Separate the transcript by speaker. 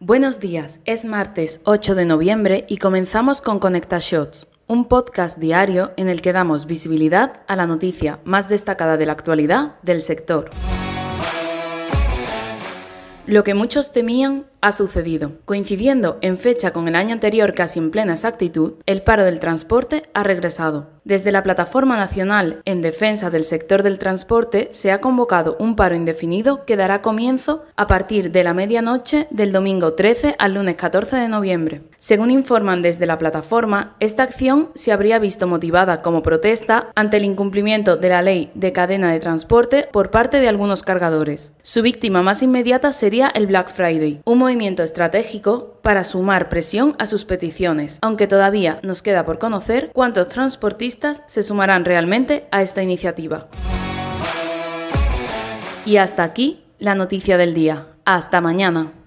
Speaker 1: Buenos días, es martes 8 de noviembre y comenzamos con Conecta Shots, un podcast diario en el que damos visibilidad a la noticia más destacada de la actualidad del sector. Lo que muchos temían ha sucedido. Coincidiendo en fecha con el año anterior casi en plena exactitud, el paro del transporte ha regresado. Desde la Plataforma Nacional en Defensa del Sector del Transporte se ha convocado un paro indefinido que dará comienzo a partir de la medianoche del domingo 13 al lunes 14 de noviembre. Según informan desde la plataforma, esta acción se habría visto motivada como protesta ante el incumplimiento de la ley de cadena de transporte por parte de algunos cargadores. Su víctima más inmediata sería el Black Friday, un movimiento estratégico para sumar presión a sus peticiones, aunque todavía nos queda por conocer cuántos transportistas se sumarán realmente a esta iniciativa. Y hasta aquí la noticia del día. Hasta mañana.